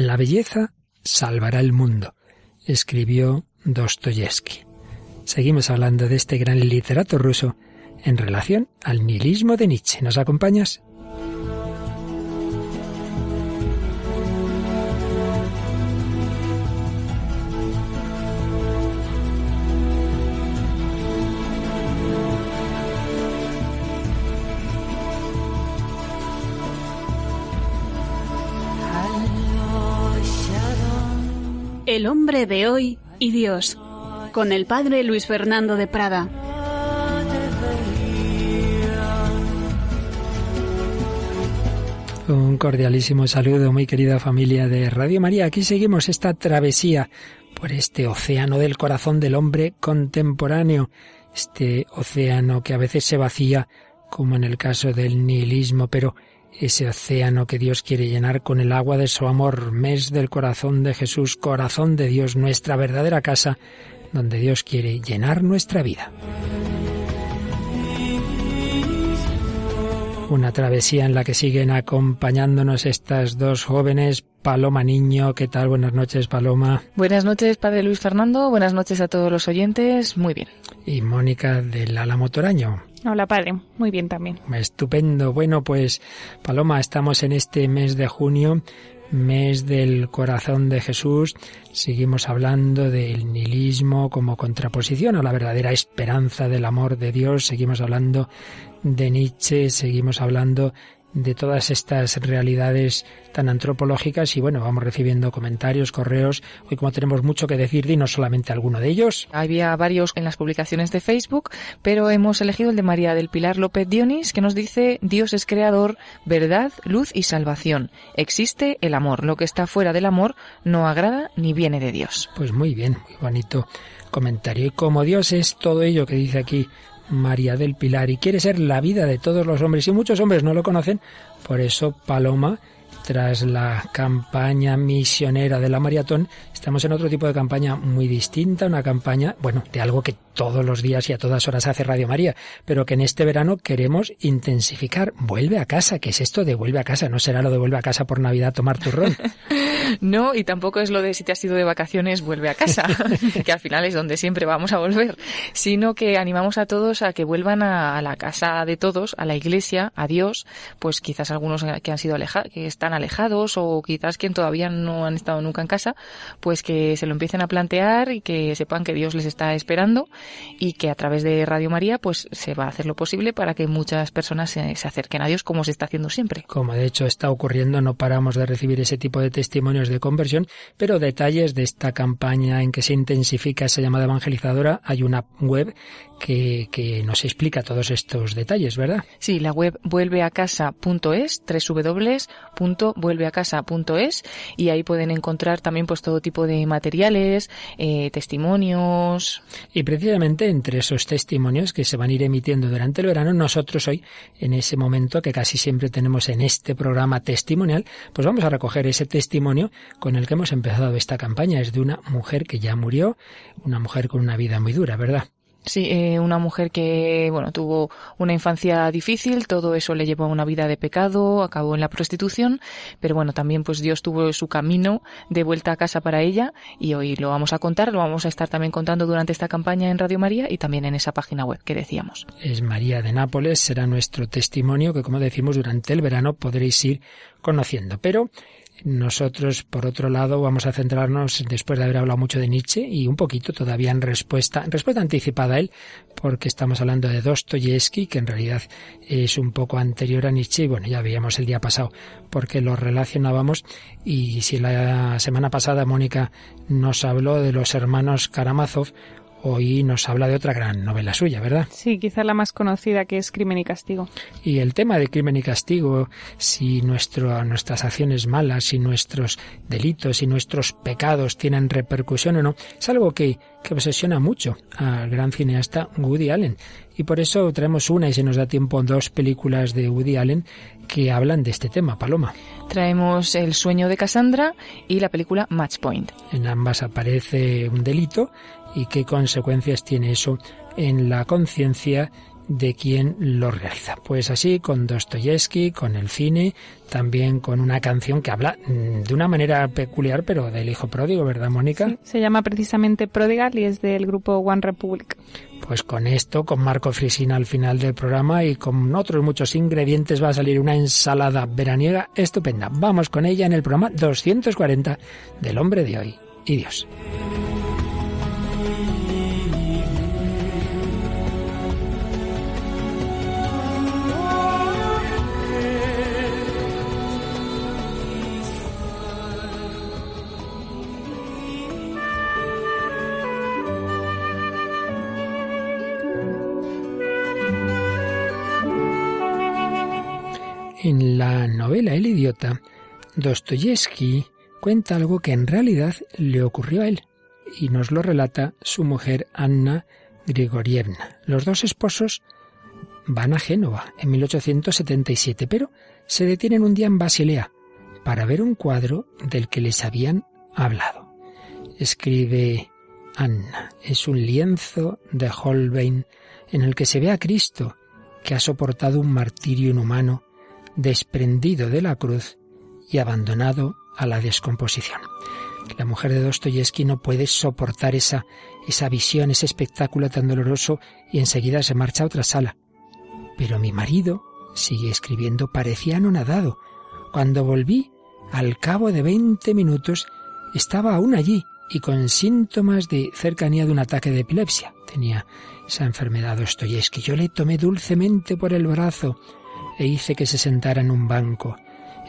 La belleza salvará el mundo, escribió Dostoyevsky. Seguimos hablando de este gran literato ruso en relación al nihilismo de Nietzsche. ¿Nos acompañas? El hombre de hoy y Dios, con el padre Luis Fernando de Prada. Un cordialísimo saludo, muy querida familia de Radio María. Aquí seguimos esta travesía por este océano del corazón del hombre contemporáneo, este océano que a veces se vacía, como en el caso del nihilismo, pero ese océano que Dios quiere llenar con el agua de su amor, mes del corazón de Jesús, corazón de Dios, nuestra verdadera casa, donde Dios quiere llenar nuestra vida. Una travesía en la que siguen acompañándonos estas dos jóvenes. Paloma Niño, ¿qué tal? Buenas noches, Paloma. Buenas noches, Padre Luis Fernando. Buenas noches a todos los oyentes. Muy bien. Y Mónica del Álamo Toraño. Hola, Padre. Muy bien también. Estupendo. Bueno, pues, Paloma, estamos en este mes de junio mes del corazón de Jesús, seguimos hablando del nihilismo como contraposición a la verdadera esperanza del amor de Dios, seguimos hablando de Nietzsche, seguimos hablando de todas estas realidades tan antropológicas y bueno, vamos recibiendo comentarios, correos. Hoy como tenemos mucho que decir, dinos solamente alguno de ellos. Había varios en las publicaciones de Facebook, pero hemos elegido el de María del Pilar López Dionis, que nos dice Dios es creador, verdad, luz y salvación. Existe el amor. Lo que está fuera del amor no agrada ni viene de Dios. Pues muy bien, muy bonito comentario. Y como Dios es todo ello que dice aquí María del Pilar y quiere ser la vida de todos los hombres y muchos hombres no lo conocen, por eso Paloma tras la campaña misionera de la maratón, estamos en otro tipo de campaña muy distinta, una campaña, bueno, de algo que todos los días y a todas horas hace Radio María, pero que en este verano queremos intensificar. Vuelve a casa, ¿qué es esto de vuelve a casa? No será lo de vuelve a casa por Navidad tomar turrón. no, y tampoco es lo de si te has ido de vacaciones, vuelve a casa, que al final es donde siempre vamos a volver, sino que animamos a todos a que vuelvan a, la casa de todos, a la iglesia, a Dios, pues quizás algunos que han sido alejados, que están alejados o quizás quien todavía no han estado nunca en casa, pues que se lo empiecen a plantear y que sepan que Dios les está esperando y que a través de Radio María pues se va a hacer lo posible para que muchas personas se, acerquen a Dios como se está haciendo siempre. Como de hecho está ocurriendo, no paramos de recibir ese tipo de testimonios de conversión, pero detalles de esta campaña en que se intensifica esa llamada evangelizadora, hay una web que, que nos explica todos estos detalles, ¿verdad? Sí, la web vuelveacasa.es, www.vuelveacasa.es y ahí pueden encontrar también pues todo tipo de materiales, eh, testimonios. Y precisamente entre esos testimonios que se van a ir emitiendo durante el verano, nosotros hoy, en ese momento que casi siempre tenemos en este programa testimonial, pues vamos a recoger ese testimonio con el que hemos empezado esta campaña. Es de una mujer que ya murió, una mujer con una vida muy dura, ¿verdad? Sí, eh, una mujer que, bueno, tuvo una infancia difícil, todo eso le llevó a una vida de pecado, acabó en la prostitución, pero bueno, también pues Dios tuvo su camino de vuelta a casa para ella y hoy lo vamos a contar, lo vamos a estar también contando durante esta campaña en Radio María y también en esa página web que decíamos. Es María de Nápoles, será nuestro testimonio que como decimos durante el verano podréis ir conociendo, pero nosotros, por otro lado, vamos a centrarnos, después de haber hablado mucho de Nietzsche, y un poquito todavía en respuesta, en respuesta anticipada a él, porque estamos hablando de Dostoyevsky, que en realidad es un poco anterior a Nietzsche, y bueno, ya veíamos el día pasado, porque lo relacionábamos, y si la semana pasada Mónica nos habló de los hermanos Karamazov, hoy nos habla de otra gran novela suya, ¿verdad? Sí, quizá la más conocida que es Crimen y Castigo. Y el tema de crimen y castigo, si nuestro, nuestras acciones malas, si nuestros delitos, y nuestros pecados tienen repercusión o no, es algo que, que obsesiona mucho al gran cineasta Woody Allen. Y por eso traemos una, y si nos da tiempo, dos películas de Woody Allen que hablan de este tema, Paloma. Traemos El sueño de Cassandra y la película Match Point. En ambas aparece un delito y qué consecuencias tiene eso en la conciencia de quien lo realiza. Pues así, con Dostoyevsky, con el cine, también con una canción que habla mm, de una manera peculiar, pero del hijo pródigo, ¿verdad, Mónica? Sí, se llama precisamente Prodigal y es del grupo One Republic. Pues con esto, con Marco Frisina al final del programa y con otros muchos ingredientes va a salir una ensalada veraniega estupenda. Vamos con ella en el programa 240 del hombre de hoy y Dios. En la novela El idiota, Dostoyevsky cuenta algo que en realidad le ocurrió a él y nos lo relata su mujer Anna Grigorievna. Los dos esposos van a Génova en 1877, pero se detienen un día en Basilea para ver un cuadro del que les habían hablado. Escribe Anna, es un lienzo de Holbein en el que se ve a Cristo, que ha soportado un martirio inhumano desprendido de la cruz y abandonado a la descomposición. La mujer de Dostoyevsky no puede soportar esa, esa visión, ese espectáculo tan doloroso y enseguida se marcha a otra sala. Pero mi marido, sigue escribiendo, parecía anonadado. Cuando volví, al cabo de veinte minutos, estaba aún allí y con síntomas de cercanía de un ataque de epilepsia. Tenía esa enfermedad Dostoyevsky. Yo le tomé dulcemente por el brazo e hice que se sentara en un banco,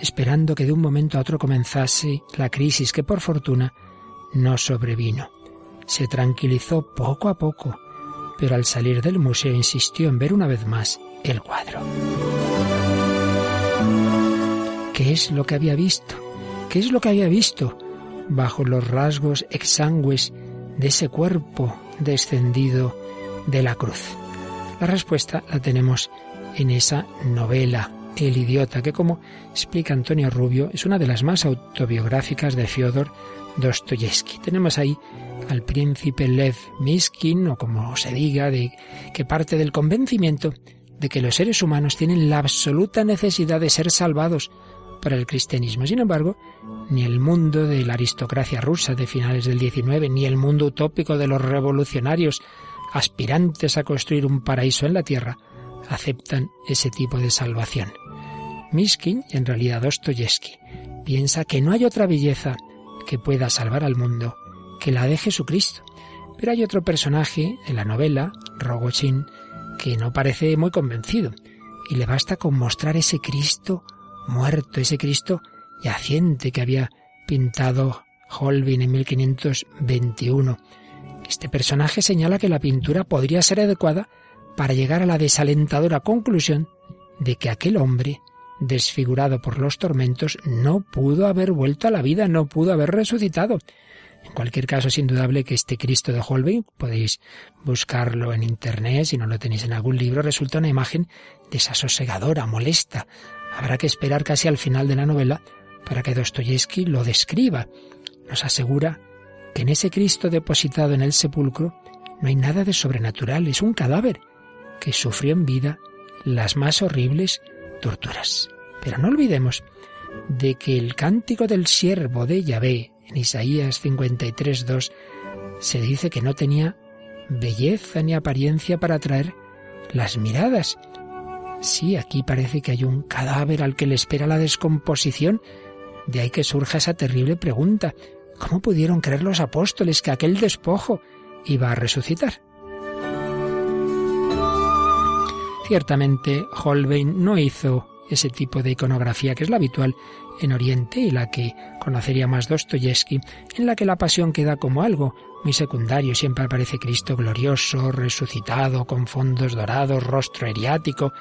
esperando que de un momento a otro comenzase la crisis que por fortuna no sobrevino. Se tranquilizó poco a poco, pero al salir del museo insistió en ver una vez más el cuadro. ¿Qué es lo que había visto? ¿Qué es lo que había visto bajo los rasgos exangües de ese cuerpo descendido de la cruz? La respuesta la tenemos en esa novela, El idiota, que como explica Antonio Rubio, es una de las más autobiográficas de Fyodor Dostoyevsky. Tenemos ahí al príncipe Lev Miskin, o como se diga, de que parte del convencimiento de que los seres humanos tienen la absoluta necesidad de ser salvados para el cristianismo. Sin embargo, ni el mundo de la aristocracia rusa de finales del XIX, ni el mundo utópico de los revolucionarios aspirantes a construir un paraíso en la tierra, aceptan ese tipo de salvación. Miskin, en realidad Dostoyevsky, piensa que no hay otra belleza que pueda salvar al mundo que la de Jesucristo. Pero hay otro personaje en la novela, Rogochin, que no parece muy convencido, y le basta con mostrar ese Cristo muerto, ese Cristo yaciente que había pintado Holbein en 1521. Este personaje señala que la pintura podría ser adecuada para llegar a la desalentadora conclusión de que aquel hombre, desfigurado por los tormentos, no pudo haber vuelto a la vida, no pudo haber resucitado. En cualquier caso, es indudable que este Cristo de Holbein, podéis buscarlo en Internet, si no lo tenéis en algún libro, resulta una imagen desasosegadora, molesta. Habrá que esperar casi al final de la novela para que Dostoyevsky lo describa. Nos asegura que en ese Cristo depositado en el sepulcro no hay nada de sobrenatural, es un cadáver que sufrió en vida las más horribles torturas. Pero no olvidemos de que el cántico del siervo de Yahvé en Isaías 53.2 se dice que no tenía belleza ni apariencia para atraer las miradas. Sí, aquí parece que hay un cadáver al que le espera la descomposición. De ahí que surja esa terrible pregunta. ¿Cómo pudieron creer los apóstoles que aquel despojo iba a resucitar? Ciertamente, Holbein no hizo ese tipo de iconografía que es la habitual en Oriente y la que conocería más Dostoyevsky, en la que la pasión queda como algo muy secundario. Siempre aparece Cristo glorioso, resucitado, con fondos dorados, rostro eriático.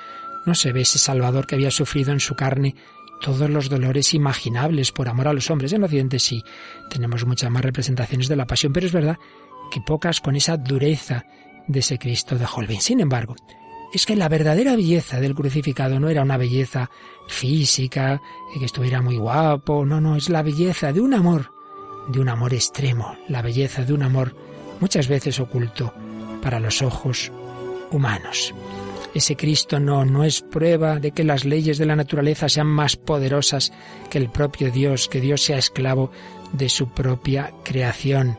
No se ve ese Salvador que había sufrido en su carne todos los dolores imaginables por amor a los hombres. En Occidente sí tenemos muchas más representaciones de la pasión, pero es verdad que pocas con esa dureza de ese Cristo de Holbein. Sin embargo, es que la verdadera belleza del crucificado no era una belleza física, que estuviera muy guapo, no, no, es la belleza de un amor, de un amor extremo, la belleza de un amor muchas veces oculto para los ojos humanos. ese Cristo no, no es prueba de que las leyes de la naturaleza sean más poderosas que el propio Dios, que Dios sea esclavo de su propia creación.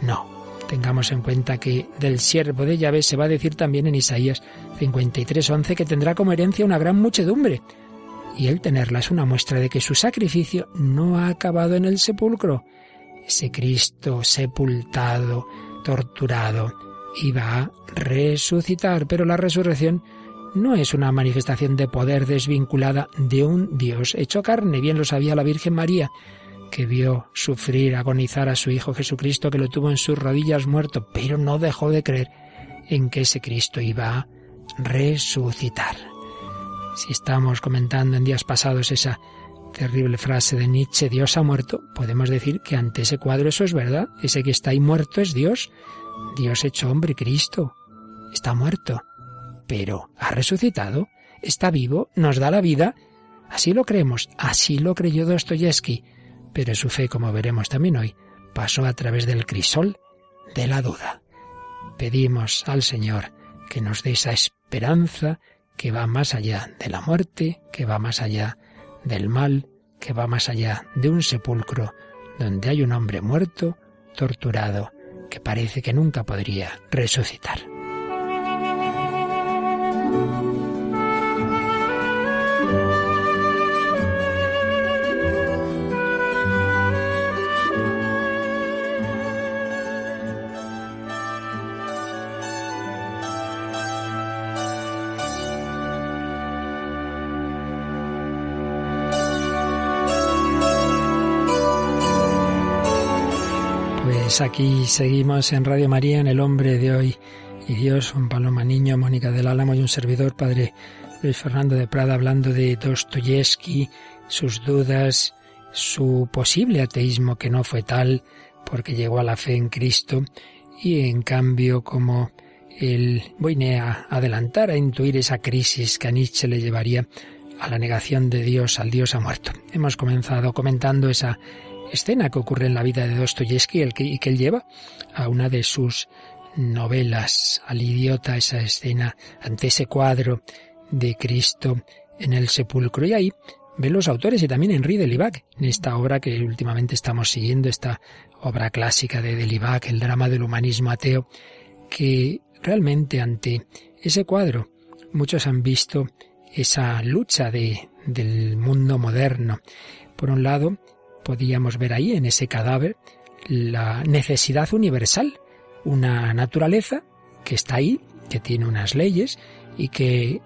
No, tengamos en cuenta que del siervo de Yahvé se va a decir también en Isaías 53:11 que tendrá como herencia una gran muchedumbre. Y el tenerla es una muestra de que su sacrificio no ha acabado en el sepulcro. Ese Cristo sepultado, torturado, iba a resucitar, pero la resurrección no es una manifestación de poder desvinculada de un Dios hecho carne, bien lo sabía la Virgen María, que vio sufrir, agonizar a su Hijo Jesucristo, que lo tuvo en sus rodillas muerto, pero no dejó de creer en que ese Cristo iba a resucitar. Si estamos comentando en días pasados esa terrible frase de Nietzsche, Dios ha muerto, podemos decir que ante ese cuadro eso es verdad, ese que está ahí muerto es Dios, Dios hecho hombre, Cristo, está muerto, pero ha resucitado, está vivo, nos da la vida. Así lo creemos, así lo creyó Dostoyevsky, pero su fe, como veremos también hoy, pasó a través del crisol de la duda. Pedimos al Señor que nos dé esa esperanza que va más allá de la muerte, que va más allá del mal, que va más allá de un sepulcro donde hay un hombre muerto, torturado, que parece que nunca podría resucitar. Pues aquí seguimos en Radio María, en El Hombre de Hoy y Dios, un Paloma Niño, Mónica del Álamo y un servidor, Padre Luis Fernando de Prada, hablando de Dostoyevsky, sus dudas, su posible ateísmo que no fue tal, porque llegó a la fe en Cristo, y en cambio como él viene a adelantar, a intuir esa crisis que a Nietzsche le llevaría a la negación de Dios, al Dios ha muerto. Hemos comenzado comentando esa escena que ocurre en la vida de Dostoyevsky y que él lleva a una de sus novelas, al idiota, esa escena ante ese cuadro de Cristo en el sepulcro. Y ahí ven los autores y también Henri de Libac, en esta obra que últimamente estamos siguiendo, esta obra clásica de Delibac, el drama del humanismo ateo, que realmente ante ese cuadro muchos han visto esa lucha de, del mundo moderno. Por un lado, podíamos ver ahí en ese cadáver la necesidad universal, una naturaleza que está ahí, que tiene unas leyes y que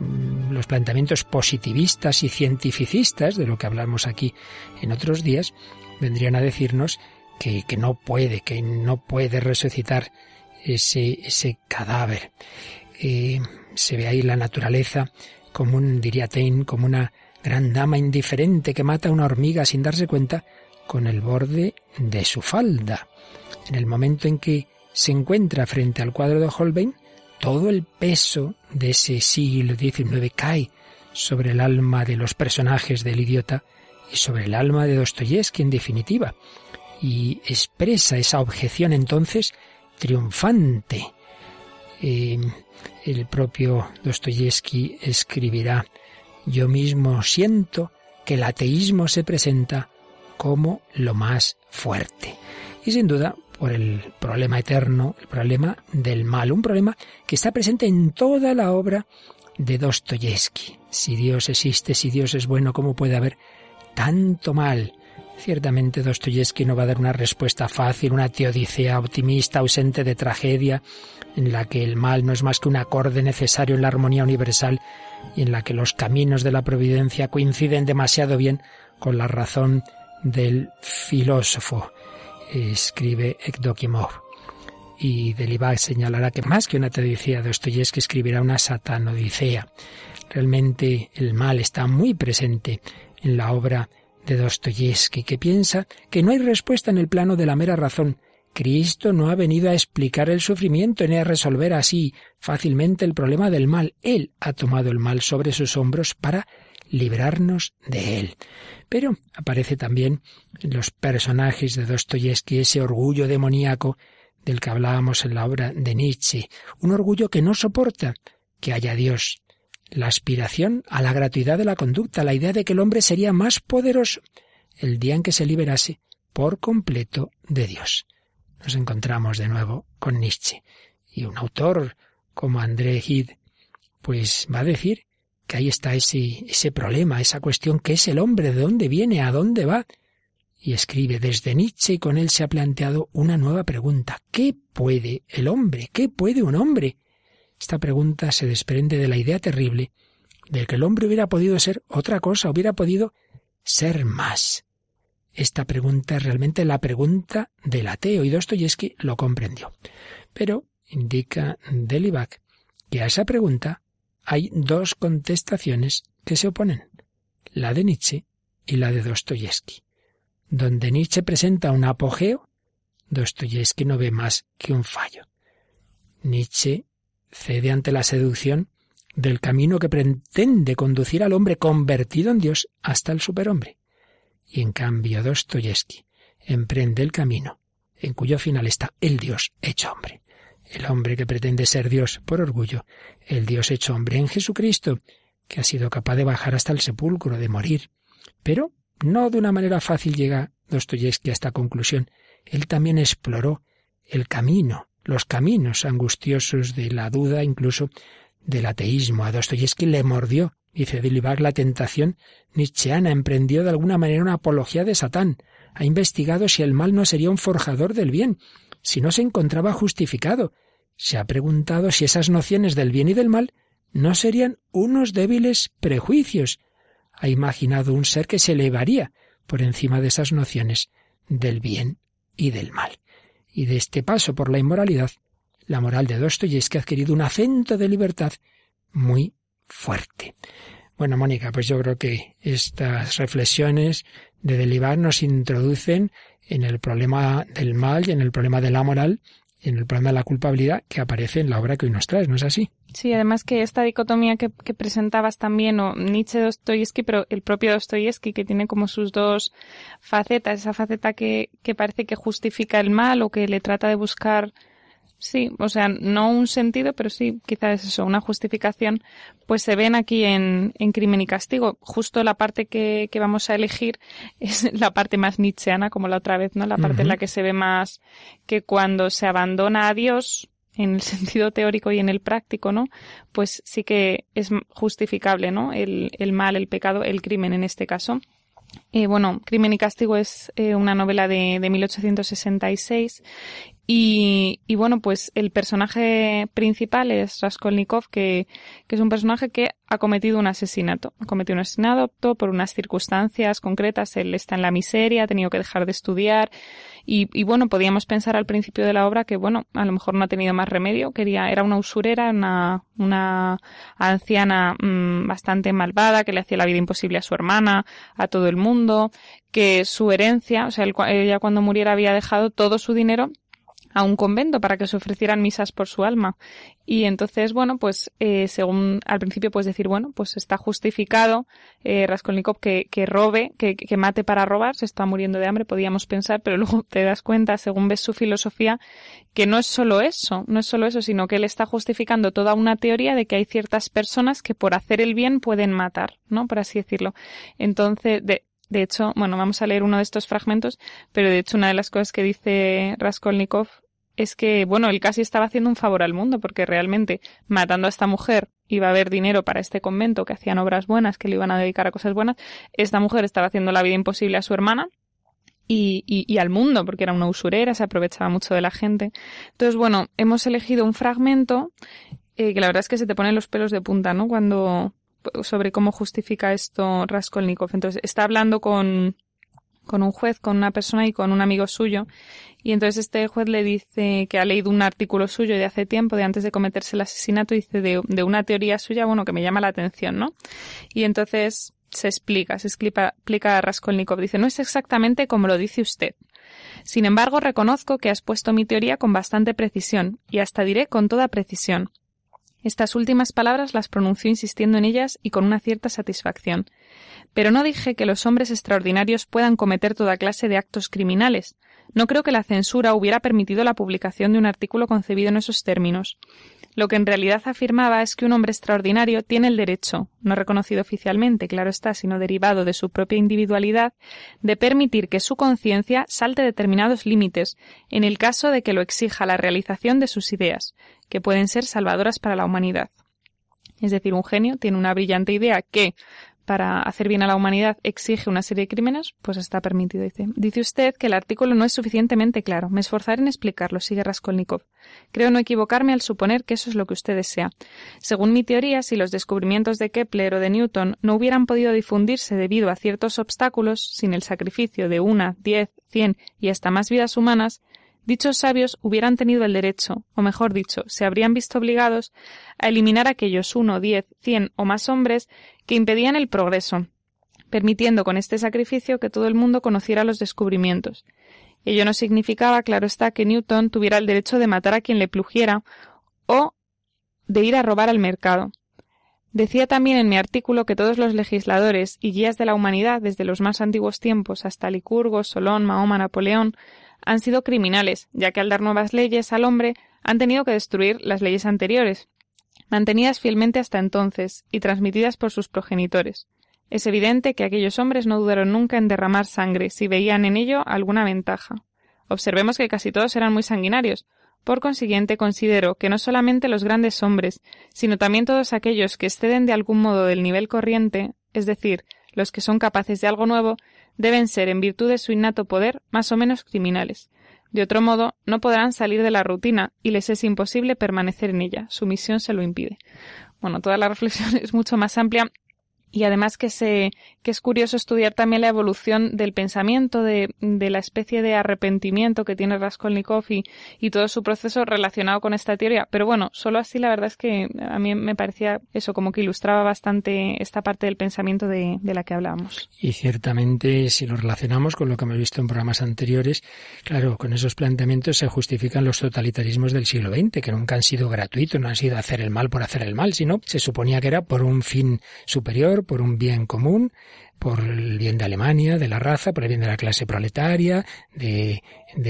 mm, los planteamientos positivistas y cientificistas, de lo que hablamos aquí en otros días, vendrían a decirnos que, que no puede, que no puede resucitar ese, ese cadáver. Eh, se ve ahí la naturaleza como un, diría Taine, como una gran dama indiferente que mata a una hormiga sin darse cuenta con el borde de su falda. En el momento en que se encuentra frente al cuadro de Holbein, todo el peso de ese siglo XIX cae sobre el alma de los personajes del idiota y sobre el alma de Dostoyevsky en definitiva, y expresa esa objeción entonces triunfante. Eh, el propio Dostoyevsky escribirá yo mismo siento que el ateísmo se presenta como lo más fuerte. Y sin duda, por el problema eterno, el problema del mal, un problema que está presente en toda la obra de Dostoyevsky. Si Dios existe, si Dios es bueno, ¿cómo puede haber tanto mal? Ciertamente Dostoyevsky no va a dar una respuesta fácil, una teodicea optimista, ausente de tragedia, en la que el mal no es más que un acorde necesario en la armonía universal y en la que los caminos de la providencia coinciden demasiado bien con la razón del filósofo, escribe Ekdokimov. Y Delibac señalará que más que una teodicea Dostoyevsky escribirá una satanodicea. Realmente el mal está muy presente en la obra de Dostoyevsky, que piensa que no hay respuesta en el plano de la mera razón. Cristo no ha venido a explicar el sufrimiento ni a resolver así fácilmente el problema del mal. Él ha tomado el mal sobre sus hombros para librarnos de él. Pero aparece también en los personajes de Dostoyevsky ese orgullo demoníaco del que hablábamos en la obra de Nietzsche, un orgullo que no soporta que haya Dios, la aspiración a la gratuidad de la conducta, la idea de que el hombre sería más poderoso el día en que se liberase por completo de Dios. Nos encontramos de nuevo con Nietzsche. Y un autor como André Gide, pues va a decir que ahí está ese, ese problema, esa cuestión que es el hombre, de dónde viene, a dónde va. Y escribe desde Nietzsche y con él se ha planteado una nueva pregunta. ¿Qué puede el hombre? ¿Qué puede un hombre? Esta pregunta se desprende de la idea terrible de que el hombre hubiera podido ser otra cosa, hubiera podido ser más. Esta pregunta es realmente la pregunta del ateo y Dostoyevsky lo comprendió. Pero indica Delibac que a esa pregunta hay dos contestaciones que se oponen, la de Nietzsche y la de Dostoyevsky. Donde Nietzsche presenta un apogeo, Dostoyevsky no ve más que un fallo. Nietzsche cede ante la seducción del camino que pretende conducir al hombre convertido en Dios hasta el superhombre. Y en cambio Dostoyevsky emprende el camino en cuyo final está el Dios hecho hombre. El hombre que pretende ser Dios por orgullo, el Dios hecho hombre en Jesucristo, que ha sido capaz de bajar hasta el sepulcro, de morir. Pero no de una manera fácil llega Dostoyevsky a esta conclusión. Él también exploró el camino, los caminos angustiosos de la duda, incluso del ateísmo. A Dostoyevsky le mordió, dice Dilibar, la tentación nietzscheana, emprendió de alguna manera una apología de Satán, ha investigado si el mal no sería un forjador del bien, si no se encontraba justificado, se ha preguntado si esas nociones del bien y del mal no serían unos débiles prejuicios, ha imaginado un ser que se elevaría por encima de esas nociones del bien y del mal. Y de este paso por la inmoralidad, la moral de Dostoyevsky ha adquirido un acento de libertad muy fuerte. Bueno, Mónica, pues yo creo que estas reflexiones de Delibar nos introducen en el problema del mal y en el problema de la moral en el problema de la culpabilidad que aparece en la obra que hoy nos traes, ¿no es así? Sí, además que esta dicotomía que, presentabas también, o Nietzsche Dostoyevsky, pero el propio Dostoyevsky, que tiene como sus dos facetas, esa faceta que, que parece que justifica el mal o que le trata de buscar Sí, o sea, no un sentido, pero sí, quizás eso, una justificación, pues se ven aquí en, en Crimen y Castigo. Justo la parte que, que, vamos a elegir es la parte más nietzscheana, como la otra vez, ¿no? La parte en la que se ve más que cuando se abandona a Dios, en el sentido teórico y en el práctico, ¿no? Pues sí que es justificable, ¿no? El, el mal, el pecado, el crimen en este caso. Eh, bueno, Crimen y Castigo es eh, una novela de, de 1866 y, y, bueno, pues el personaje principal es Raskolnikov, que, que, es un personaje que ha cometido un asesinato. Ha cometido un asesinato por unas circunstancias concretas. Él está en la miseria, ha tenido que dejar de estudiar. Y, y, bueno, podíamos pensar al principio de la obra que, bueno, a lo mejor no ha tenido más remedio. Quería, era una usurera, una, una anciana mmm, bastante malvada que le hacía la vida imposible a su hermana, a todo el mundo, que su herencia, o sea, ella cuando muriera había dejado todo su dinero a un convento para que se ofrecieran misas por su alma. Y entonces, bueno, pues eh, según al principio puedes decir, bueno, pues está justificado eh, Raskolnikov que, que robe, que, que, mate para robar, se está muriendo de hambre, podíamos pensar, pero luego te das cuenta, según ves su filosofía, que no es solo eso, no es solo eso, sino que él está justificando toda una teoría de que hay ciertas personas que por hacer el bien pueden matar, ¿no? Por así decirlo. Entonces, de, de hecho, bueno, vamos a leer uno de estos fragmentos, pero de hecho una de las cosas que dice Raskolnikov es que, bueno, él casi estaba haciendo un favor al mundo, porque realmente matando a esta mujer iba a haber dinero para este convento que hacían obras buenas, que le iban a dedicar a cosas buenas. Esta mujer estaba haciendo la vida imposible a su hermana, y, y, y, al mundo, porque era una usurera, se aprovechaba mucho de la gente. Entonces, bueno, hemos elegido un fragmento eh, que la verdad es que se te ponen los pelos de punta, ¿no? Cuando, sobre cómo justifica esto Raskolnikov. Entonces, está hablando con, con un juez, con una persona y con un amigo suyo. Y entonces este juez le dice que ha leído un artículo suyo de hace tiempo, de antes de cometerse el asesinato, dice de, de una teoría suya, bueno, que me llama la atención, ¿no? Y entonces se explica, se explica, explica a Raskolnikov. Dice, no es exactamente como lo dice usted. Sin embargo, reconozco que has puesto mi teoría con bastante precisión, y hasta diré con toda precisión. Estas últimas palabras las pronunció insistiendo en ellas y con una cierta satisfacción. Pero no dije que los hombres extraordinarios puedan cometer toda clase de actos criminales. no creo que la censura hubiera permitido la publicación de un artículo concebido en esos términos. Lo que en realidad afirmaba es que un hombre extraordinario tiene el derecho, no reconocido oficialmente, claro está, sino derivado de su propia individualidad, de permitir que su conciencia salte determinados límites, en el caso de que lo exija la realización de sus ideas, que pueden ser salvadoras para la humanidad. Es decir, un genio tiene una brillante idea que, para hacer bien a la humanidad exige una serie de crímenes, pues está permitido, dice. Dice usted que el artículo no es suficientemente claro. Me esforzaré en explicarlo, sigue Raskolnikov. Creo no equivocarme al suponer que eso es lo que usted desea. Según mi teoría, si los descubrimientos de Kepler o de Newton no hubieran podido difundirse debido a ciertos obstáculos, sin el sacrificio de una, diez, cien y hasta más vidas humanas, dichos sabios hubieran tenido el derecho, o mejor dicho, se habrían visto obligados a eliminar aquellos uno, diez, cien o más hombres que impedían el progreso, permitiendo con este sacrificio que todo el mundo conociera los descubrimientos. Ello no significaba, claro está, que Newton tuviera el derecho de matar a quien le plugiera o de ir a robar al mercado. Decía también en mi artículo que todos los legisladores y guías de la humanidad, desde los más antiguos tiempos hasta Licurgo, Solón, Mahoma, Napoleón, han sido criminales, ya que al dar nuevas leyes al hombre han tenido que destruir las leyes anteriores, mantenidas fielmente hasta entonces y transmitidas por sus progenitores. Es evidente que aquellos hombres no dudaron nunca en derramar sangre si veían en ello alguna ventaja. Observemos que casi todos eran muy sanguinarios. Por consiguiente, considero que no solamente los grandes hombres, sino también todos aquellos que exceden de algún modo del nivel corriente, es decir, los que son capaces de algo nuevo, deben ser, en virtud de su innato poder, más o menos criminales. De otro modo, no podrán salir de la rutina y les es imposible permanecer en ella. Su misión se lo impide. Bueno, toda la reflexión es mucho más amplia y además que se que es curioso estudiar también la evolución del pensamiento de, de la especie de arrepentimiento que tiene Raskolnikov y, todo su proceso relacionado con esta teoría. Pero bueno solo así la verdad es que a mí me parecía eso como que ilustraba bastante esta parte del pensamiento de, de la que hablábamos. Y ciertamente si lo relacionamos con lo que hemos visto en programas anteriores claro con esos planteamientos se justifican los totalitarismos del siglo XX que nunca han sido gratuitos no han sido hacer el mal por hacer el mal sino se suponía que era por un fin superior por un bien común, por el bien de Alemania, de la raza, por el bien de la clase proletaria, de,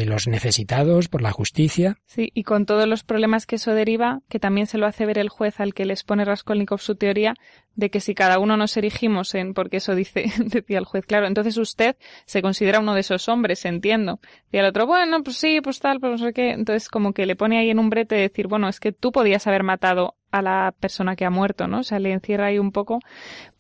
los necesitados, por la justicia. Sí, y con todos los problemas que eso deriva, que también se lo hace ver el juez al que les pone Raskolnikov su teoría de que si cada uno nos erigimos en, porque eso dice, decía el juez, claro, entonces usted se considera uno de esos hombres, entiendo. Y el otro, bueno, pues sí, pues tal, pues no sé qué. Entonces como que le pone ahí en un brete de decir, bueno, es que tú podías haber matado a la persona que ha muerto, ¿no? O sea, le encierra ahí un poco,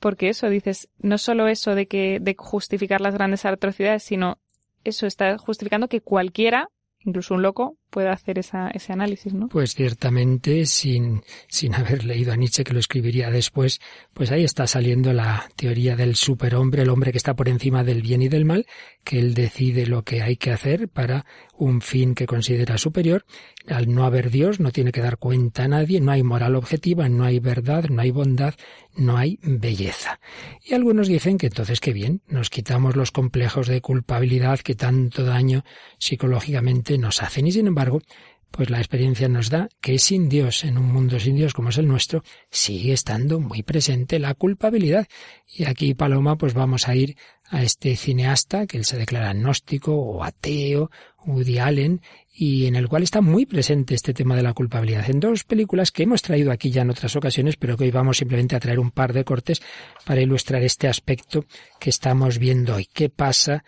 porque eso, dices, no solo eso de que, de justificar las grandes atrocidades, sino eso está justificando que cualquiera, incluso un loco, pueda hacer esa, ese análisis, ¿no? Pues ciertamente, sin, sin haber leído a Nietzsche, que lo escribiría después, pues ahí está saliendo la teoría del superhombre, el hombre que está por encima del bien y del mal, que él decide lo que hay que hacer para un fin que considera superior. Al no haber Dios, no tiene que dar cuenta a nadie, no hay moral objetiva, no hay verdad, no hay bondad, no hay belleza. Y algunos dicen que entonces qué bien, nos quitamos los complejos de culpabilidad que tanto daño psicológicamente nos hacen. Y sin embargo, pues la experiencia nos da que sin Dios, en un mundo sin Dios como es el nuestro, sigue estando muy presente la culpabilidad. Y aquí, Paloma, pues vamos a ir a este cineasta que él se declara agnóstico o ateo, Woody Allen, y en el cual está muy presente este tema de la culpabilidad en dos películas que hemos traído aquí ya en otras ocasiones, pero que hoy vamos simplemente a traer un par de cortes para ilustrar este aspecto que estamos viendo hoy. ¿Qué pasa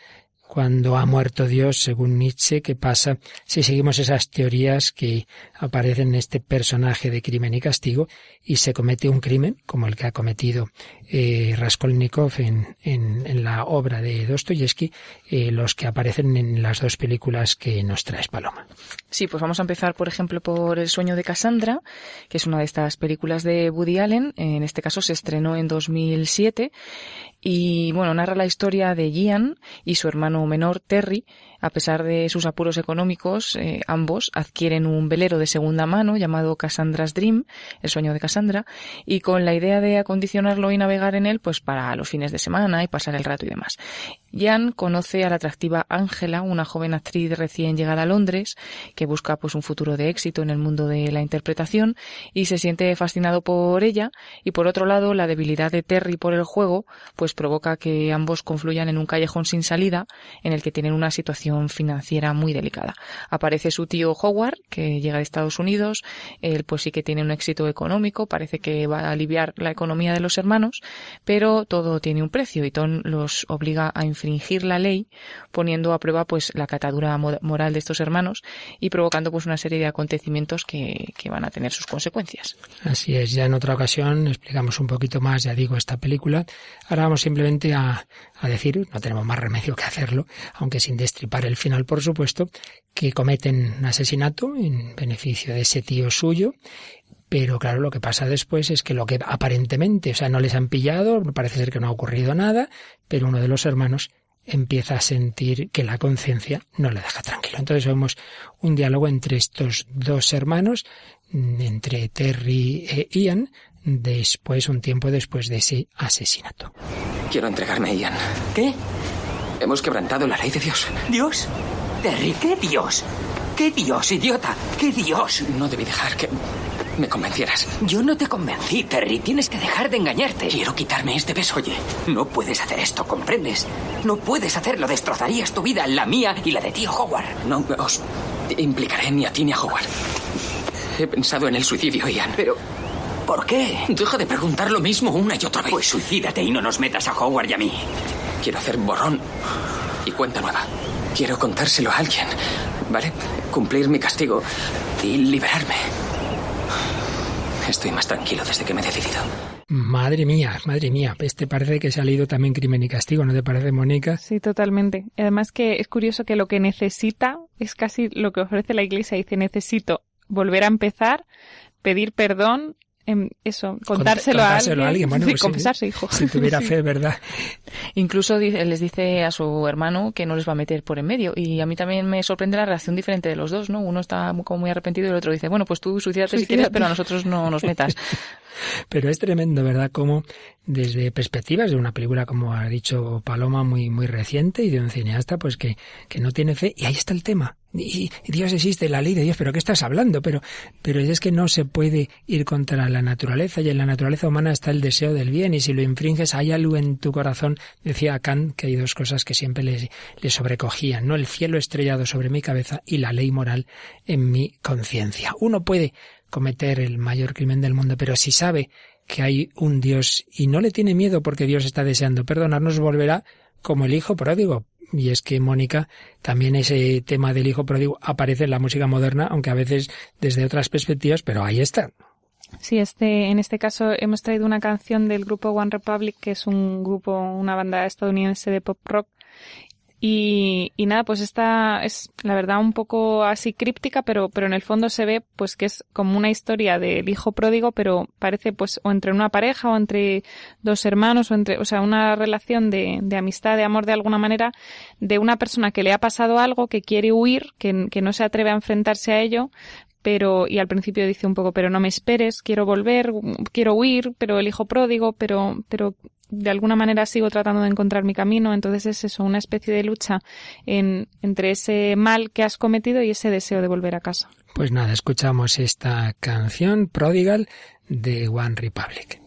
cuando ha muerto Dios, según Nietzsche, ¿qué pasa si seguimos esas teorías que aparecen en este personaje de crimen y castigo y se comete un crimen, como el que ha cometido eh, Raskolnikov en, en, la obra de Dostoyevsky, eh, los que aparecen en las dos películas que nos traes, Paloma? Sí, pues vamos a empezar, por ejemplo, por El sueño de Cassandra, que es una de estas películas de Woody Allen. En este caso se estrenó en 2007 y bueno, narra la historia de Gian y su hermano menor Terry. A pesar de sus apuros económicos, eh, ambos adquieren un velero de segunda mano llamado Cassandra's Dream, el sueño de Cassandra, y con la idea de acondicionarlo y navegar en él, pues para los fines de semana y pasar el rato y demás. Jan conoce a la atractiva Ángela, una joven actriz recién llegada a Londres, que busca pues un futuro de éxito en el mundo de la interpretación y se siente fascinado por ella y por otro lado la debilidad de Terry por el juego pues provoca que ambos confluyan en un callejón sin salida en el que tienen una situación financiera muy delicada. Aparece su tío Howard, que llega de Estados Unidos, él pues sí que tiene un éxito económico, parece que va a aliviar la economía de los hermanos, pero todo tiene un precio y Tom los obliga a infringir la ley, poniendo a prueba pues la catadura moral de estos hermanos y provocando pues una serie de acontecimientos que, que van a tener sus consecuencias. Así es, ya en otra ocasión explicamos un poquito más, ya digo, esta película. Ahora vamos simplemente a, a decir, no tenemos más remedio que hacerlo, aunque sin destripar el final, por supuesto, que cometen un asesinato en beneficio de ese tío suyo pero claro, lo que pasa después es que lo que aparentemente, o sea, no les han pillado, parece ser que no ha ocurrido nada, pero uno de los hermanos empieza a sentir que la conciencia no le deja tranquilo. Entonces vemos un diálogo entre estos dos hermanos, entre Terry e Ian, después, un tiempo después de ese asesinato. Quiero entregarme a Ian. ¿Qué? Hemos quebrantado la ley de Dios. ¿Dios? Terry, ¿qué Dios? ¿Qué Dios, idiota? ¿Qué Dios? No debí dejar que me convencieras. Yo no te convencí, Terry. Tienes que dejar de engañarte. Quiero quitarme este peso. Oye, no puedes hacer esto, ¿comprendes? No puedes hacerlo. Destrozarías tu vida, la mía y la de tío Howard. No os implicaré ni a ti ni a Howard. He pensado en el suicidio, Ian. Pero, ¿por qué? Deja de preguntar lo mismo una y otra vez. Pues suicídate y no nos metas a Howard y a mí. Quiero hacer borrón y cuenta nueva. Quiero contárselo a alguien, ¿vale? Cumplir mi castigo y liberarme. Estoy más tranquilo desde que me he decidido. Madre mía, madre mía. Este parece que se ha leído también Crimen y Castigo, ¿no te parece, Mónica? Sí, totalmente. Además que es curioso que lo que necesita es casi lo que ofrece la Iglesia. Dice, necesito volver a empezar, pedir perdón eso, contárselo, a alguien. Bueno, pues confesarse, hijo. Si tuviera fe, ¿verdad? Incluso les dice a su hermano que no les va a meter por en medio. Y a mí también me sorprende la reacción diferente de los dos, ¿no? Uno está como muy arrepentido y el otro dice, bueno, pues tú suicídate si quieres, pero a nosotros no nos metas. Pero es tremendo, ¿verdad? Como desde perspectivas de una película, como ha dicho Paloma, muy, muy reciente y de un cineasta, pues que, que no tiene fe. Y ahí está el tema. Y, Dios existe, la ley de Dios, pero ¿qué estás hablando? Pero, pero es que no se puede ir contra la naturaleza y en la naturaleza humana está el deseo del bien y si lo infringes hay algo en tu corazón. Decía Kant que hay dos cosas que siempre le, le sobrecogían, ¿no? El cielo estrellado sobre mi cabeza y la ley moral en mi conciencia. Uno puede cometer el mayor crimen del mundo, pero si sabe que hay un Dios y no le tiene miedo porque Dios está deseando perdonarnos, volverá como el hijo pródigo. Y es que, Mónica, también ese tema del hijo pródigo aparece en la música moderna, aunque a veces desde otras perspectivas, pero ahí está. Sí, este, en este caso hemos traído una canción del grupo One Republic, que es un grupo, una banda estadounidense de pop rock, y, y, nada, pues esta es la verdad un poco así críptica, pero, pero en el fondo se ve pues que es como una historia del hijo pródigo, pero parece pues o entre una pareja o entre dos hermanos o entre, o sea, una relación de, de amistad, de amor de alguna manera, de una persona que le ha pasado algo, que quiere huir, que, que no se atreve a enfrentarse a ello, pero y al principio dice un poco pero no me esperes quiero volver quiero huir pero el hijo pródigo pero pero de alguna manera sigo tratando de encontrar mi camino, entonces es eso, una especie de lucha en, entre ese mal que has cometido y ese deseo de volver a casa. Pues nada, escuchamos esta canción Prodigal de One Republic.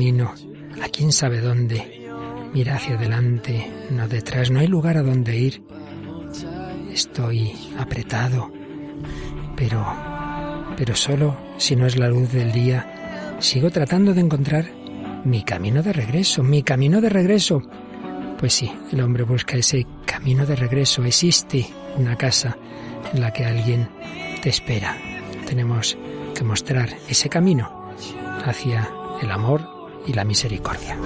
A quién sabe dónde. Mira hacia adelante, no detrás, no hay lugar a donde ir. Estoy apretado, pero, pero solo si no es la luz del día, sigo tratando de encontrar mi camino de regreso, mi camino de regreso. Pues sí, el hombre busca ese camino de regreso. Existe una casa en la que alguien te espera. Tenemos que mostrar ese camino hacia el amor y la misericordia.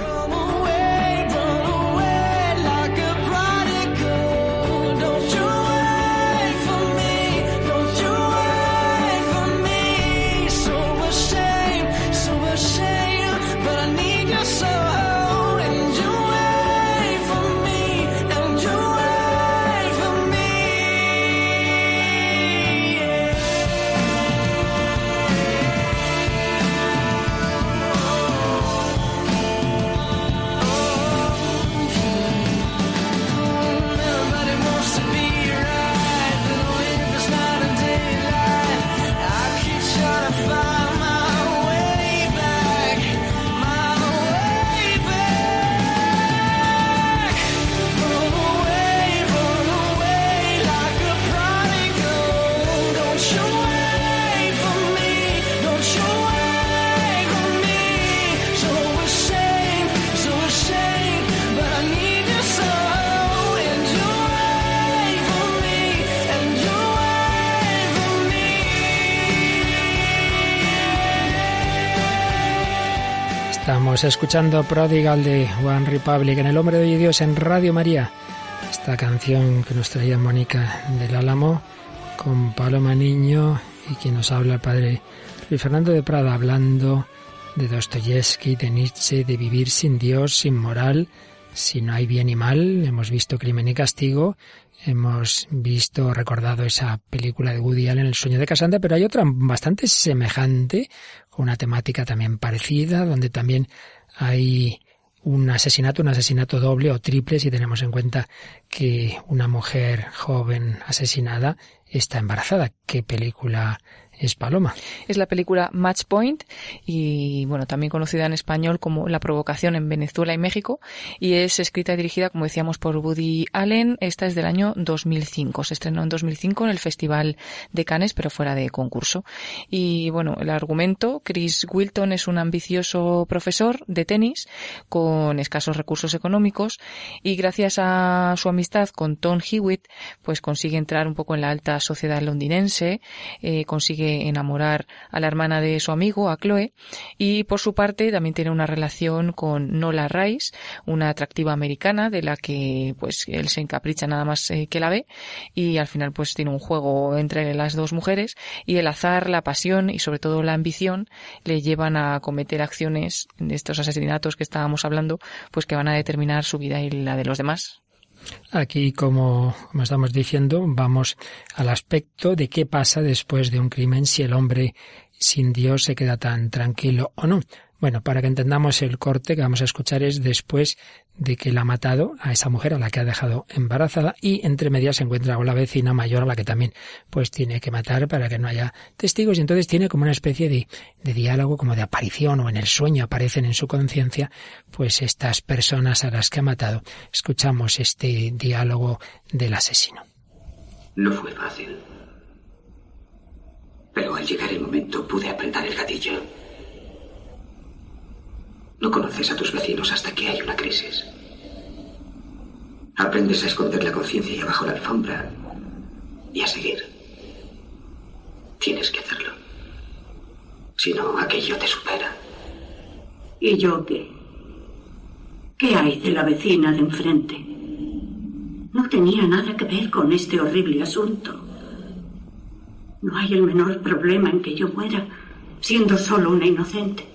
Escuchando Prodigal de One Republic en El Hombre de Dios en Radio María. Esta canción que nos traía Mónica del Álamo con Paloma Niño y quien nos habla el padre Luis Fernando de Prada hablando de Dostoyevsky, de Nietzsche, de vivir sin Dios, sin moral, si no hay bien y mal. Hemos visto Crimen y Castigo, hemos visto, recordado esa película de Woody Allen, El sueño de Casandra, pero hay otra bastante semejante, con una temática también parecida, donde también hay un asesinato, un asesinato doble o triple, si tenemos en cuenta que una mujer joven asesinada está embarazada. ¿Qué película es Paloma. Es la película Match Point y bueno, también conocida en español como La provocación en Venezuela y México y es escrita y dirigida, como decíamos, por Woody Allen. Esta es del año 2005. Se estrenó en 2005 en el Festival de Cannes, pero fuera de concurso. Y bueno, el argumento, Chris Wilton es un ambicioso profesor de tenis con escasos recursos económicos y gracias a su amistad con Tom Hewitt, pues consigue entrar un poco en la alta sociedad londinense, eh, consigue enamorar a la hermana de su amigo, a Chloe, y por su parte también tiene una relación con Nola Rice, una atractiva americana de la que pues él se encapricha nada más eh, que la ve y al final pues tiene un juego entre las dos mujeres y el azar, la pasión y sobre todo la ambición le llevan a cometer acciones de estos asesinatos que estábamos hablando pues que van a determinar su vida y la de los demás. Aquí, como, estamos diciendo, vamos al aspecto de qué pasa después de un crimen si el hombre sin Dios se queda tan tranquilo o no. Bueno, para que entendamos el corte que vamos a escuchar es después de que la ha matado a esa mujer a la que ha dejado embarazada y entre medias se encuentra con la vecina mayor a la que también pues tiene que matar para que no haya testigos y entonces tiene como una especie de, de diálogo como de aparición o en el sueño aparecen en su conciencia pues estas personas a las que ha matado. Escuchamos este diálogo del asesino. No fue fácil. Pero al llegar el momento pude apretar el gatillo. No conoces a tus vecinos hasta que hay una crisis. Aprendes a esconder la conciencia y abajo la alfombra y a seguir. Tienes que hacerlo. Si no, aquello te supera. ¿Y yo qué? ¿Qué hay de la vecina de enfrente? No tenía nada que ver con este horrible asunto. No hay el menor problema en que yo muera siendo solo una inocente.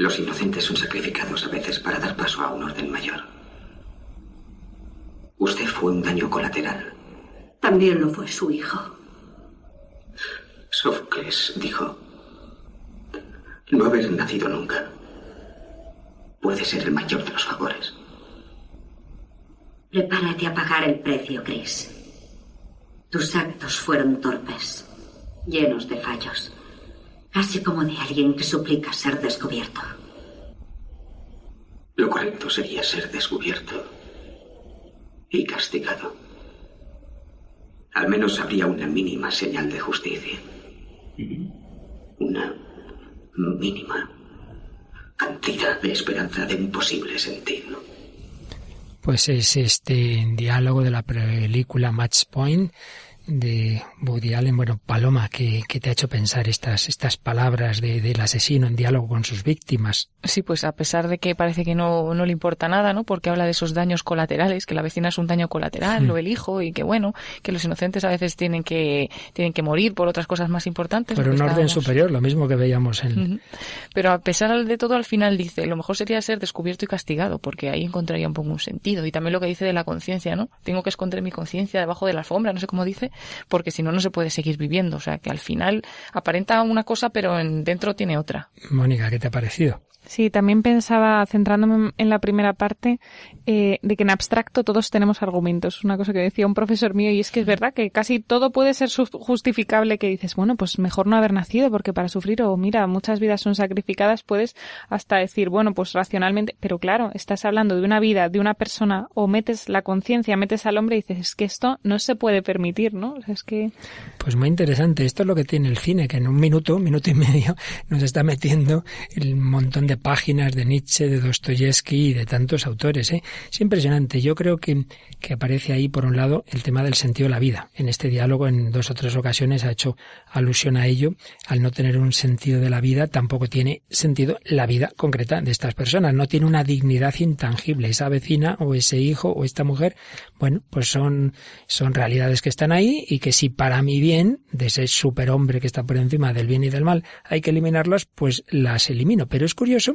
Los inocentes son sacrificados a veces para dar paso a un orden mayor. Usted fue un daño colateral. También lo fue su hijo. Sófocles dijo, no haber nacido nunca puede ser el mayor de los favores. Prepárate a pagar el precio, Chris. Tus actos fueron torpes, llenos de fallos, casi como de alguien que suplica ser descubierto. Lo correcto sería ser descubierto y castigado. Al menos habría una mínima señal de justicia. Una mínima cantidad de esperanza de un posible sentido. Pues es este diálogo de la película Match Point de Woody Allen. Bueno, Paloma, que, te ha hecho pensar estas, estas palabras de, del asesino en diálogo con sus víctimas. Sí, pues a pesar de que parece que no, no le importa nada, ¿no? Porque habla de esos daños colaterales, que la vecina es un daño colateral, lo el hijo, y que bueno, que los inocentes a veces tienen que, tienen que morir por otras cosas más importantes. Por un orden superior, lo mismo que veíamos en... Pero a pesar de todo, al final dice, lo mejor sería ser descubierto y castigado, porque ahí encontraría un poco un sentido. Y también lo que dice de la conciencia, ¿no? Tengo que esconder mi conciencia debajo de la alfombra, no sé cómo dice, porque si no, no se puede seguir viviendo. O sea, que al final aparenta una cosa, pero en, dentro tiene otra. Mónica, ¿qué te ha parecido? Sí, también pensaba, centrándome en la primera parte, eh, de que en abstracto todos tenemos argumentos. Una cosa que decía un profesor mío, y es que es verdad que casi todo puede ser justificable, que dices, bueno, pues mejor no haber nacido, porque para sufrir, o mira, muchas vidas son sacrificadas, puedes hasta decir, bueno, pues racionalmente, pero claro, estás hablando de una vida, de una persona, o metes la conciencia, metes al hombre y dices, es que esto no se puede permitir, ¿no? es que... Pues muy interesante. Esto es lo que tiene el cine, que en un minuto, minuto y medio, nos está metiendo el montón de páginas de Nietzsche, de Dostoyevsky y de tantos autores. ¿eh? Es impresionante. Yo creo que, que aparece ahí, por un lado, el tema del sentido de la vida. En este diálogo, en dos o tres ocasiones, ha hecho alusión a ello. Al no tener un sentido de la vida, tampoco tiene sentido la vida concreta de estas personas. No tiene una dignidad intangible. Esa vecina o ese hijo o esta mujer, bueno, pues son, son realidades que están ahí y que si para mi bien, de ese superhombre que está por encima del bien y del mal, hay que eliminarlas, pues las elimino. Pero es curioso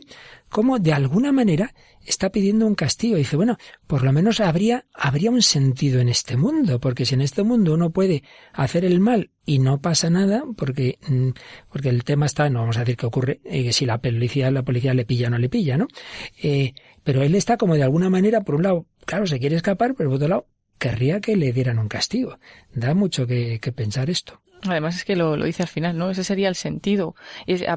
cómo de alguna manera está pidiendo un castigo. Dice, bueno, por lo menos habría, habría un sentido en este mundo, porque si en este mundo uno puede hacer el mal y no pasa nada, porque, mm, porque el tema está, no vamos a decir que ocurre, eh, si la policía, la policía le pilla o no le pilla, ¿no? Eh, pero él está como de alguna manera, por un lado, claro, se quiere escapar, pero por otro lado, querría que le dieran un castigo. Da mucho que pensar esto. Además es que lo, lo, dice al final, ¿no? Ese sería el sentido.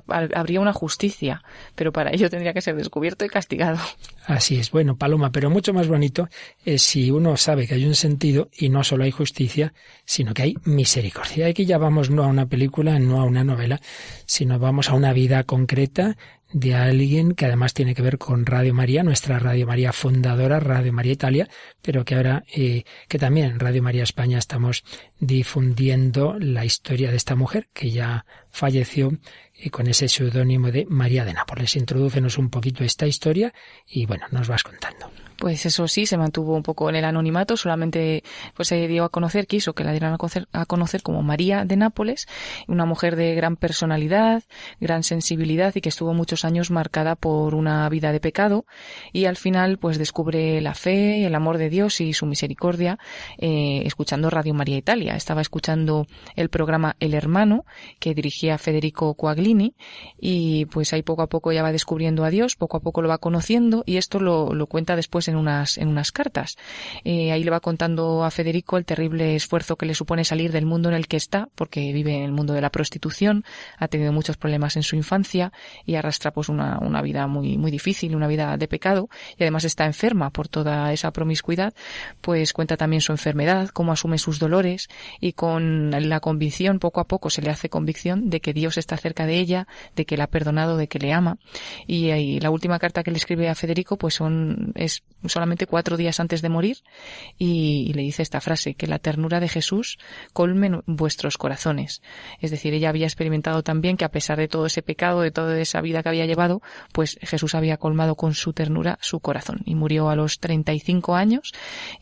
habría una justicia, pero para ello tendría que ser descubierto y castigado. Así es. Bueno, Paloma, pero mucho más bonito es si uno sabe que hay un sentido y no solo hay justicia, sino que hay misericordia. Aquí ya vamos no a una película, no a una novela, sino vamos a una vida concreta de alguien que además tiene que ver con Radio María, nuestra Radio María fundadora, Radio María Italia, pero que ahora, eh, que también en Radio María España estamos difundiendo la historia de esta mujer que ya falleció y con ese seudónimo de María de Nápoles. Introdúcenos un poquito esta historia y bueno, nos vas contando. Pues eso sí, se mantuvo un poco en el anonimato, solamente pues se dio a conocer, quiso que la dieran a conocer, como María de Nápoles, una mujer de gran personalidad, gran sensibilidad y que estuvo muchos años marcada por una vida de pecado y al final pues descubre la fe, el amor de Dios y su misericordia eh, escuchando Radio María Italia. Estaba escuchando el programa El Hermano que dirigía Federico Coaglini y pues ahí poco a poco ya va descubriendo a Dios, poco a poco lo va conociendo y esto lo cuenta después en unas, en unas cartas. Eh, ahí le va contando a Federico el terrible esfuerzo que le supone salir del mundo en el que está, porque vive en el mundo de la prostitución, ha tenido muchos problemas en su infancia y arrastra pues una, una vida muy, muy difícil, una vida de pecado, y además está enferma por toda esa promiscuidad, pues cuenta también su enfermedad, cómo asume sus dolores y con la convicción, poco a poco se le hace convicción de que Dios está cerca de ella, de que la ha perdonado, de que le ama. Y, y la última carta que le escribe a Federico, pues son, es solamente cuatro días antes de morir y, le dice esta frase, que la ternura de Jesús colme vuestros corazones. Es decir, ella había experimentado también que a pesar de todo ese pecado, de toda esa vida que había llevado, pues Jesús había colmado con su ternura su corazón y murió a los 35 años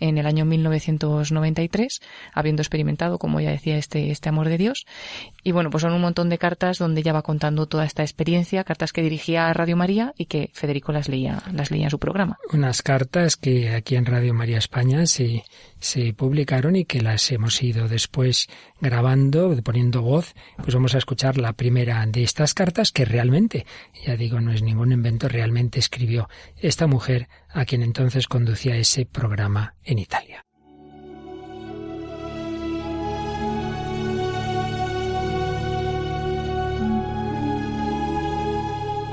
en el año 1993, habiendo experimentado, como ya decía, este, este amor de Dios. Y bueno, pues son un montón de cartas donde ella va contando toda esta experiencia, cartas que dirigía a Radio María y que Federico las leía, las leía en su programa. Unas cartas que aquí en Radio María España se, se publicaron y que las hemos ido después grabando, poniendo voz, pues vamos a escuchar la primera de estas cartas que realmente, ya digo, no es ningún invento, realmente escribió esta mujer a quien entonces conducía ese programa en Italia.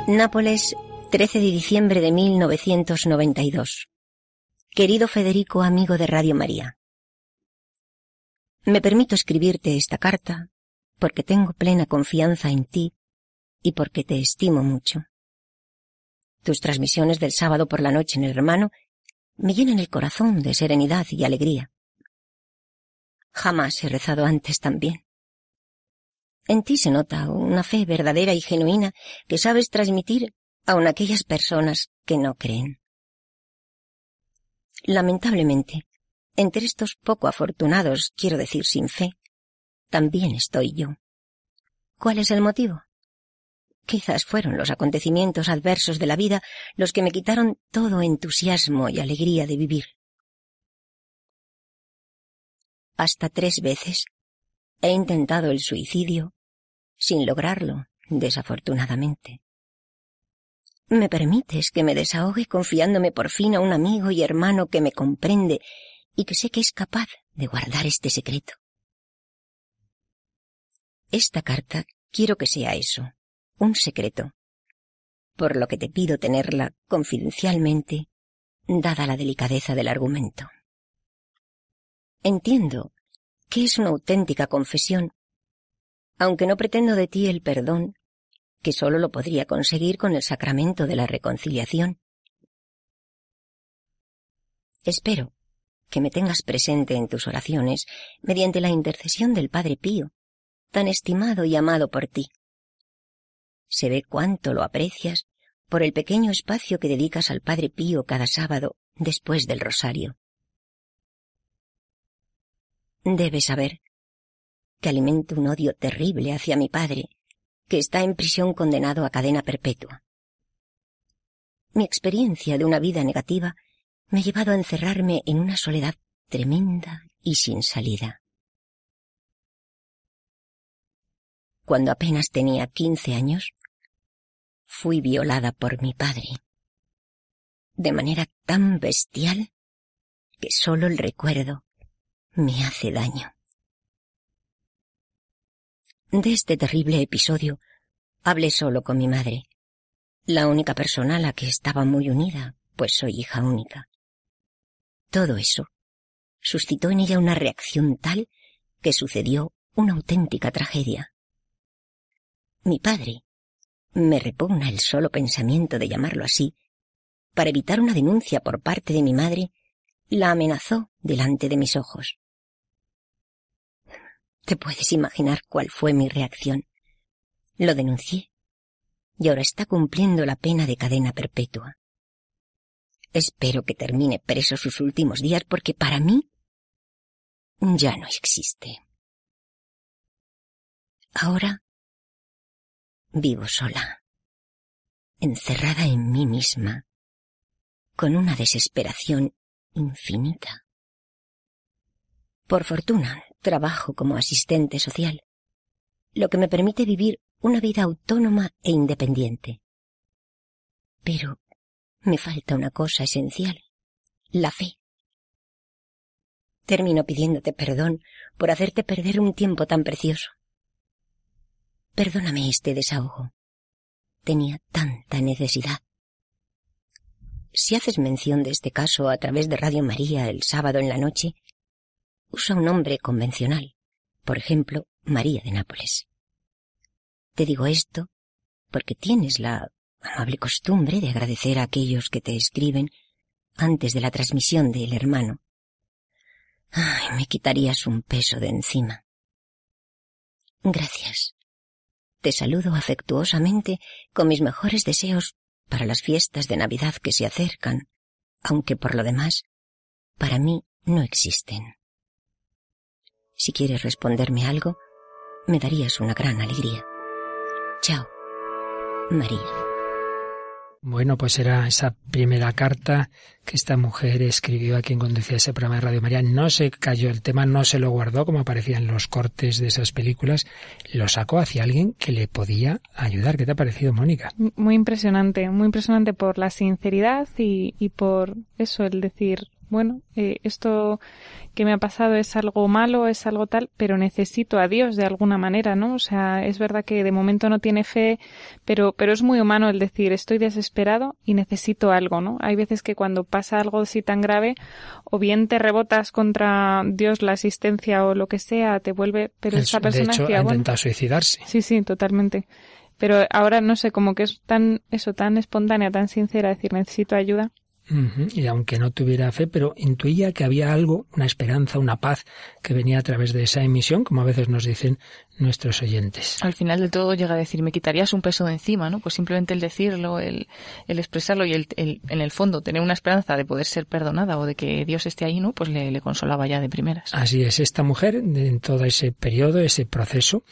Nápoles, 13 de diciembre de 1992. Querido Federico, amigo de Radio María. Me permito escribirte esta carta porque tengo plena confianza en ti y porque te estimo mucho. Tus transmisiones del sábado por la noche en el hermano me llenan el corazón de serenidad y alegría. Jamás he rezado antes tan bien. En ti se nota una fe verdadera y genuina que sabes transmitir aun aquellas personas que no creen. Lamentablemente, entre estos poco afortunados, quiero decir sin fe, también estoy yo. ¿Cuál es el motivo? Quizás fueron los acontecimientos adversos de la vida los que me quitaron todo entusiasmo y alegría de vivir. Hasta tres veces He intentado el suicidio sin lograrlo, desafortunadamente. ¿Me permites que me desahogue confiándome por fin a un amigo y hermano que me comprende y que sé que es capaz de guardar este secreto? Esta carta quiero que sea eso, un secreto, por lo que te pido tenerla confidencialmente, dada la delicadeza del argumento. Entiendo que es una auténtica confesión, aunque no pretendo de ti el perdón, que sólo lo podría conseguir con el sacramento de la reconciliación. Espero que me tengas presente en tus oraciones mediante la intercesión del Padre Pío, tan estimado y amado por ti. Se ve cuánto lo aprecias por el pequeño espacio que dedicas al Padre Pío cada sábado después del rosario. Debes saber que alimento un odio terrible hacia mi padre, que está en prisión condenado a cadena perpetua. Mi experiencia de una vida negativa me ha llevado a encerrarme en una soledad tremenda y sin salida. Cuando apenas tenía quince años, fui violada por mi padre, de manera tan bestial que solo el recuerdo me hace daño. De este terrible episodio hablé solo con mi madre, la única persona a la que estaba muy unida, pues soy hija única. Todo eso suscitó en ella una reacción tal que sucedió una auténtica tragedia. Mi padre, me repugna el solo pensamiento de llamarlo así, para evitar una denuncia por parte de mi madre, la amenazó delante de mis ojos. Te puedes imaginar cuál fue mi reacción. Lo denuncié y ahora está cumpliendo la pena de cadena perpetua. Espero que termine preso sus últimos días porque para mí ya no existe. Ahora vivo sola, encerrada en mí misma, con una desesperación infinita. Por fortuna, trabajo como asistente social, lo que me permite vivir una vida autónoma e independiente. Pero me falta una cosa esencial, la fe. Termino pidiéndote perdón por hacerte perder un tiempo tan precioso. Perdóname este desahogo. Tenía tanta necesidad. Si haces mención de este caso a través de Radio María el sábado en la noche, usa un nombre convencional, por ejemplo, María de Nápoles. Te digo esto porque tienes la amable costumbre de agradecer a aquellos que te escriben antes de la transmisión del hermano. Ay, me quitarías un peso de encima. Gracias. Te saludo afectuosamente con mis mejores deseos para las fiestas de Navidad que se acercan, aunque por lo demás, para mí no existen. Si quieres responderme algo, me darías una gran alegría. Chao, María. Bueno, pues era esa primera carta que esta mujer escribió a quien conducía ese programa de Radio María. No se cayó el tema, no se lo guardó como aparecía en los cortes de esas películas, lo sacó hacia alguien que le podía ayudar. ¿Qué te ha parecido, Mónica? Muy impresionante, muy impresionante por la sinceridad y, y por eso, el decir, bueno, eh, esto que me ha pasado es algo malo, es algo tal, pero necesito a Dios de alguna manera, ¿no? O sea, es verdad que de momento no tiene fe, pero, pero es muy humano el decir estoy desesperado y necesito algo, ¿no? Hay veces que cuando pasa algo así tan grave, o bien te rebotas contra Dios, la asistencia o lo que sea, te vuelve, pero esta persona de hecho, decía, ha bueno, intentado suicidarse. Sí, sí, totalmente. Pero ahora no sé, como que es tan, eso, tan espontánea, tan sincera, decir necesito ayuda. Y aunque no tuviera fe, pero intuía que había algo, una esperanza, una paz que venía a través de esa emisión, como a veces nos dicen nuestros oyentes. Al final de todo llega a decir, me quitarías un peso de encima, ¿no? Pues simplemente el decirlo, el, el expresarlo y el, el- en el fondo tener una esperanza de poder ser perdonada o de que Dios esté ahí, ¿no? Pues le, le consolaba ya de primeras. Así es, esta mujer, en todo ese periodo, ese proceso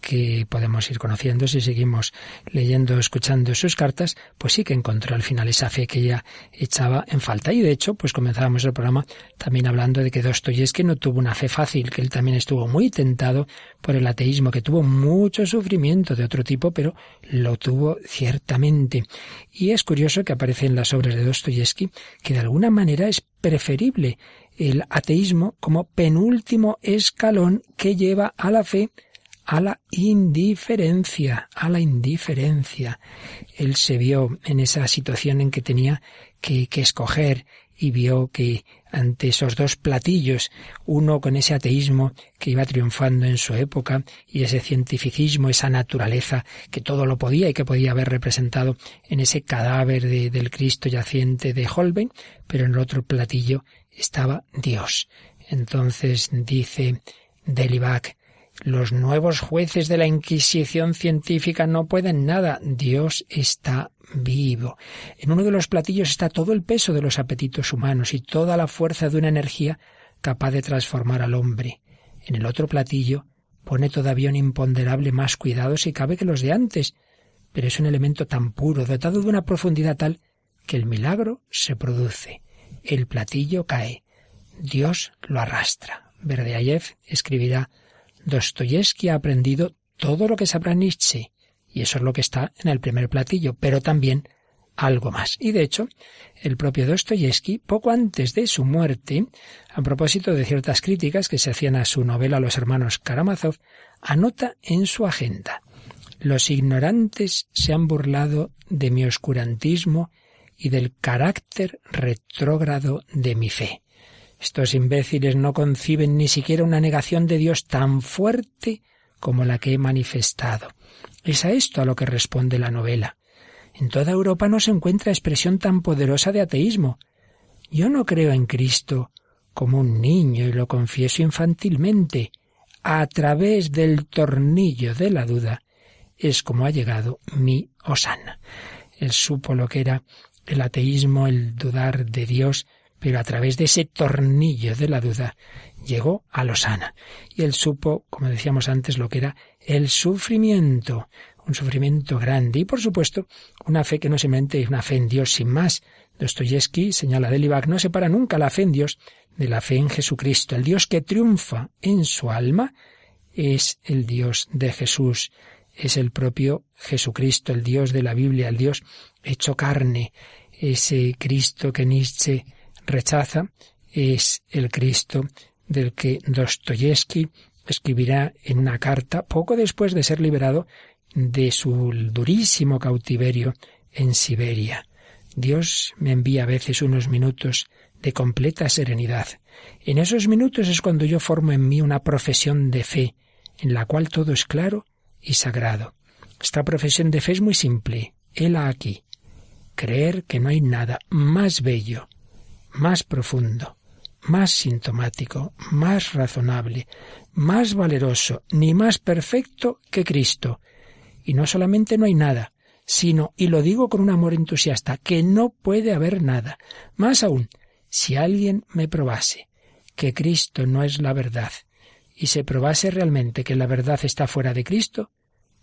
que podemos ir conociendo si seguimos leyendo, escuchando sus cartas, pues sí que encontró al final esa fe que ella echaba en falta. Y de hecho, pues comenzábamos el programa también hablando de que Dostoyevsky no tuvo una fe fácil, que él también estuvo muy tentado por el ateísmo, que tuvo mucho sufrimiento de otro tipo, pero lo tuvo ciertamente. Y es curioso que aparece en las obras de Dostoyevsky que de alguna manera es preferible el ateísmo como penúltimo escalón que lleva a la fe a la indiferencia, a la indiferencia. Él se vio en esa situación en que tenía que, escoger y vio que ante esos dos platillos, uno con ese ateísmo que iba triunfando en su época y ese cientificismo, esa naturaleza que todo lo podía y que podía haber representado en ese cadáver de- del Cristo yaciente de Holbein, pero en el otro platillo estaba Dios. Entonces dice Delibac, los nuevos jueces de la Inquisición científica no pueden nada. Dios está vivo. En uno de los platillos está todo el peso de los apetitos humanos y toda la fuerza de una energía capaz de transformar al hombre. En el otro platillo pone todavía un imponderable más cuidado si cabe que los de antes, pero es un elemento tan puro, dotado de una profundidad tal, que el milagro se produce. El platillo cae. Dios lo arrastra. Berdeayev escribirá Dostoyevsky ha aprendido todo lo que sabrá Nietzsche, y eso es lo que está en el primer platillo, pero también algo más. Y de hecho, el propio Dostoyevsky, poco antes de su muerte, a propósito de ciertas críticas que se hacían a su novela Los hermanos Karamazov, anota en su agenda Los ignorantes se han burlado de mi oscurantismo y del carácter retrógrado de mi fe. Estos imbéciles no conciben ni siquiera una negación de Dios tan fuerte como la que he manifestado. Es a esto a lo que responde la novela. En toda Europa no se encuentra expresión tan poderosa de ateísmo. Yo no creo en Cristo como un niño y lo confieso infantilmente. A través del tornillo de la duda es como ha llegado mi Osana. Él supo lo que era el ateísmo, el dudar de Dios, pero a través de ese tornillo de la duda llegó a Losana. Y él supo, como decíamos antes, lo que era el sufrimiento, un sufrimiento grande y, por supuesto, una fe que no simplemente es una fe en Dios sin más. Dostoyevsky señala de Libac, no separa nunca la fe en Dios de la fe en Jesucristo. El Dios que triunfa en su alma es el Dios de Jesús, es el propio Jesucristo, el Dios de la Biblia, el Dios hecho carne, ese Cristo que Nietzsche rechaza es el Cristo del que Dostoyevsky escribirá en una carta poco después de ser liberado de su durísimo cautiverio en Siberia. Dios me envía a veces unos minutos de completa serenidad. En esos minutos es cuando yo formo en mí una profesión de fe, en la cual todo es claro y sagrado. Esta profesión de fe es muy simple. Hela aquí. Creer que no hay nada más bello, más profundo, más sintomático, más razonable, más valeroso, ni más perfecto que Cristo. Y no solamente no hay nada, sino, y lo digo con un amor entusiasta, que no puede haber nada. Más aún, si alguien me probase que Cristo no es la verdad, y se probase realmente que la verdad está fuera de Cristo,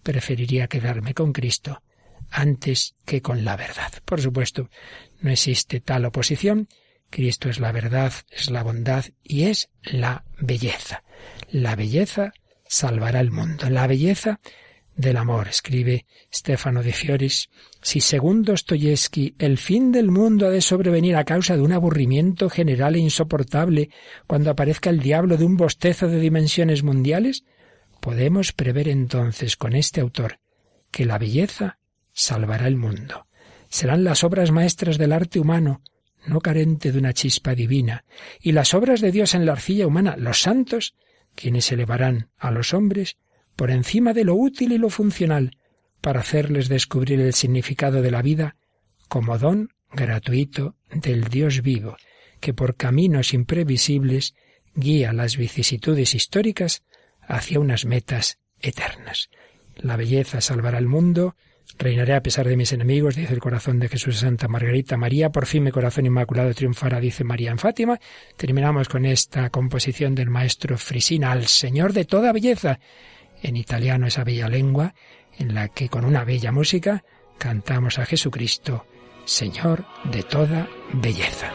preferiría quedarme con Cristo antes que con la verdad. Por supuesto, no existe tal oposición. Cristo es la verdad, es la bondad y es la belleza. La belleza salvará el mundo. La belleza del amor, escribe Stefano de Fioris. Si según Dostoyevsky el fin del mundo ha de sobrevenir a causa de un aburrimiento general e insoportable cuando aparezca el diablo de un bostezo de dimensiones mundiales, podemos prever entonces con este autor que la belleza salvará el mundo. Serán las obras maestras del arte humano, no carente de una chispa divina, y las obras de Dios en la arcilla humana, los santos, quienes elevarán a los hombres por encima de lo útil y lo funcional, para hacerles descubrir el significado de la vida como don gratuito del Dios vivo, que por caminos imprevisibles guía las vicisitudes históricas hacia unas metas eternas. La belleza salvará al mundo, reinaré a pesar de mis enemigos, dice el corazón de Jesús Santa Margarita María, por fin mi corazón inmaculado triunfará, dice María en Fátima. Terminamos con esta composición del maestro Frisina, al Señor de toda belleza, en italiano esa bella lengua, en la que con una bella música cantamos a Jesucristo, Señor de toda belleza.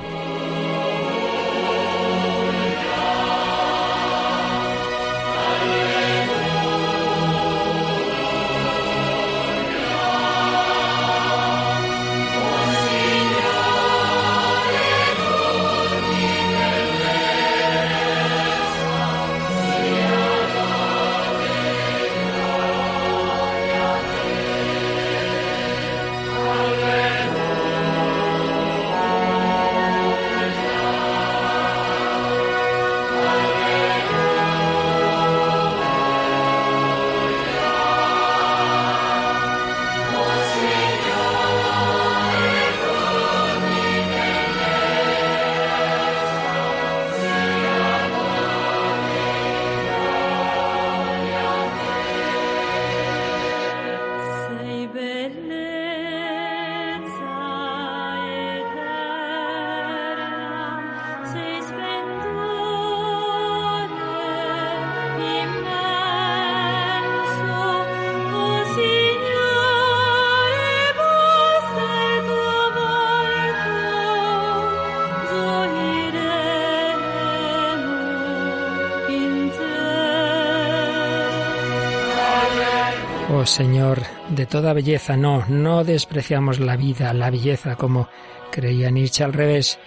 Señor, de toda belleza, no, no despreciamos la vida, la belleza como creía Nietzsche al revés,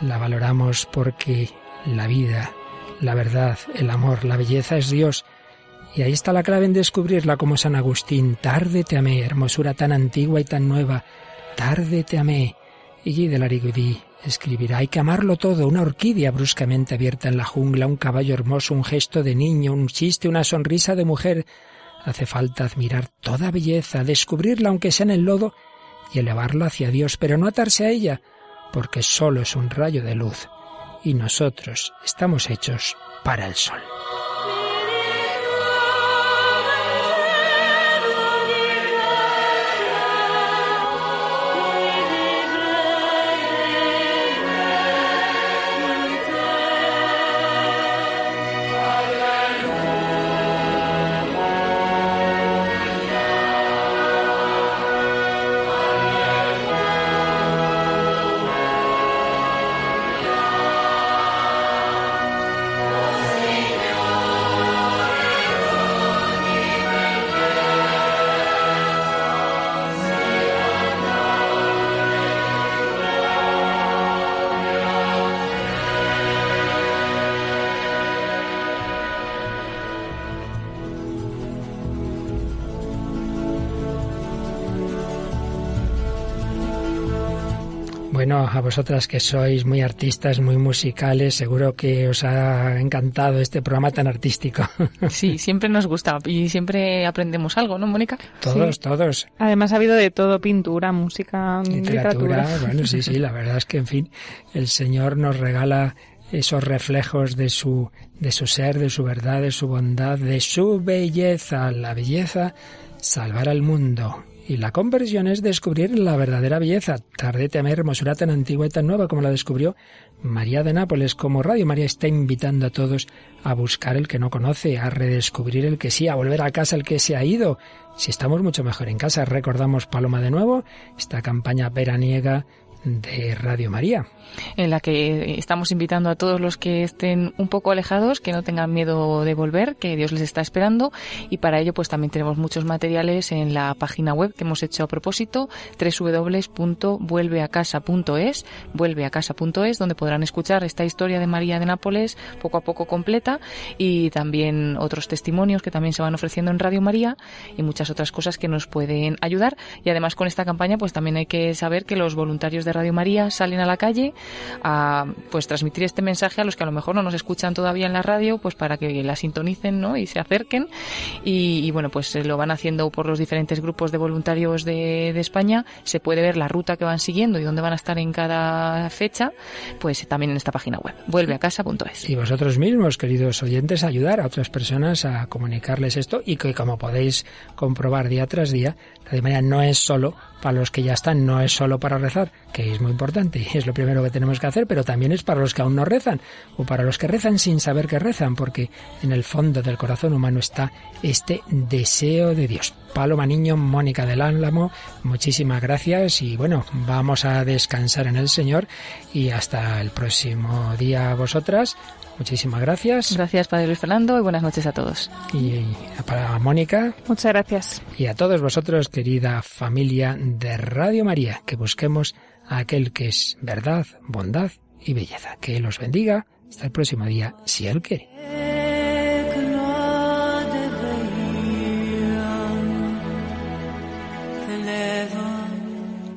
la valoramos porque la vida, la verdad, el amor, la belleza es Dios. Y ahí está la clave en descubrirla como San Agustín, tarde te amé, hermosura tan antigua y tan nueva, tarde te amé. Y Guy de Larigaudy escribirá, hay que amarlo todo, una orquídea bruscamente abierta en la jungla, un caballo hermoso, un gesto de niño, un chiste, una sonrisa de mujer, Hace falta admirar toda belleza, descubrirla aunque sea en el lodo y elevarla hacia Dios, pero no atarse a ella, porque solo es un rayo de luz y nosotros estamos hechos para el sol. A vosotras que sois muy artistas, muy musicales, seguro que os ha encantado este programa tan artístico. Sí, siempre nos gusta y siempre aprendemos algo, ¿no, Mónica? Todos, Sí. todos. Además ha habido de todo, pintura, música, Literatura, literatura. bueno, sí, sí, la verdad es que, en fin, el Señor nos regala esos reflejos de su, de su ser, de su verdad, de su bondad, de su belleza. La belleza salvará al mundo Y la conversión es descubrir la verdadera belleza. Tarde temer hermosura tan antigua y tan nueva como la descubrió María de Nápoles. Como Radio María está invitando a todos a buscar el que no conoce, a redescubrir el que sí, a volver a casa el que se ha ido. Si estamos mucho mejor en casa, recordamos Paloma de nuevo, esta campaña veraniega de Radio María. en la que estamos invitando a todos los que estén un poco alejados, que no tengan miedo de volver, que Dios les está esperando y para ello pues también tenemos muchos materiales en la página web que hemos hecho a propósito, www.vuelveacasa.es, vuelveacasa.es, donde podrán escuchar esta historia de María de Nápoles poco a poco completa y también otros testimonios que también se van ofreciendo en Radio María y muchas otras cosas que nos pueden ayudar y además con esta campaña pues también hay que saber que los voluntarios de Radio María salen a la calle a pues transmitir este mensaje a los que a lo mejor no nos escuchan todavía en la radio, pues para que la sintonicen ¿no? y se acerquen. Y, bueno, pues lo van haciendo por los diferentes grupos de voluntarios de, de España. Se puede ver la ruta que van siguiendo y dónde van a estar en cada fecha, pues también en esta página web, vuelveacasa.es. Y vosotros mismos, queridos oyentes, ayudar a otras personas a comunicarles esto y que como podéis comprobar día tras día, Radio María no es solo para los que ya están, no es solo para rezar, que es muy importante y es lo primero que tenemos que hacer, pero también es para los que aún no rezan o para los que rezan sin saber que rezan, porque en el fondo del corazón humano está este deseo de Dios. Paloma Niño, Mónica del Álamo, muchísimas gracias y bueno, vamos a descansar en el Señor y hasta el próximo día vosotras. Muchísimas gracias. Gracias, Padre Luis Fernando, y buenas noches a todos. Y para Mónica. Muchas gracias. Y a todos vosotros, querida familia de Radio María, que busquemos a aquel que es verdad, bondad y belleza. Que los bendiga. Hasta el próximo día, si Él quiere.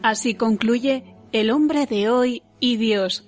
Así concluye El hombre de hoy y Dios,